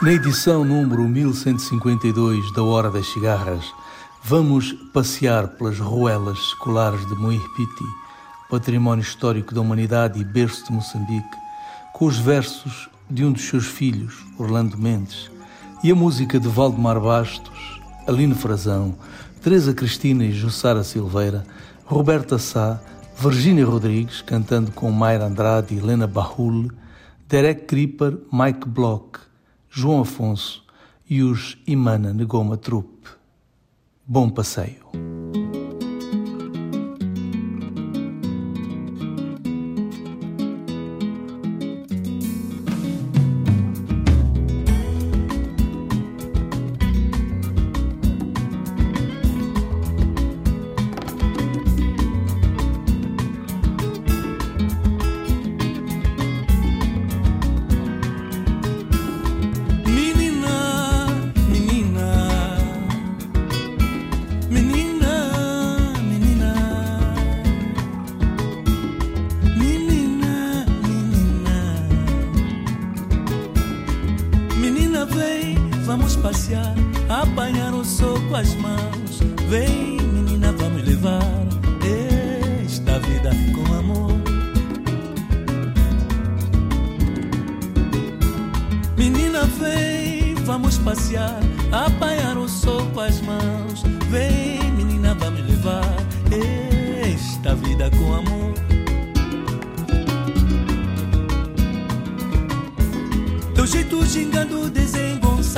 Na edição número 1152 da Hora das Cigarras, vamos passear pelas ruelas escolares de Moirpiti, património histórico da humanidade e berço de Moçambique, com os versos de um dos seus filhos, Orlando Mendes, e a música de Valdemar Bastos, Aline Frazão, Teresa Cristina e Jussara Silveira, Roberta Sá, Virgínia Rodrigues, cantando com Mayra Andrade e Helena Bahul, Derek Creeper, Mike Block, João Afonso e os Imana Negoma Trupe. Bom passeio. Vamos passear, apanhar o sol com as mãos. Vem, menina, vamos levar esta vida com amor. Menina, vem, vamos passear, apanhar o sol com as mãos. Vem, menina, vamos levar esta vida com amor. Teu jeito gingando de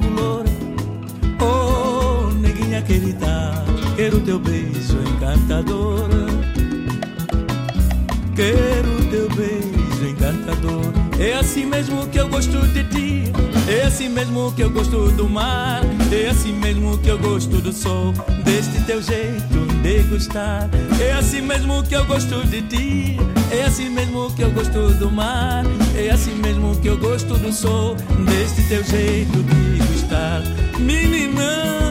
color Oh, neguinha querida, quero teu beijo encantador. Quero teu beijo encantador. É assim mesmo que eu gosto de ti É assim mesmo que eu gosto do mar É assim mesmo que eu gosto do sol Deste teu jeito de gostar É assim mesmo que eu gosto de ti é assim mesmo que eu gosto do mar, é assim mesmo que eu gosto do sol, deste teu jeito de gostar, menina.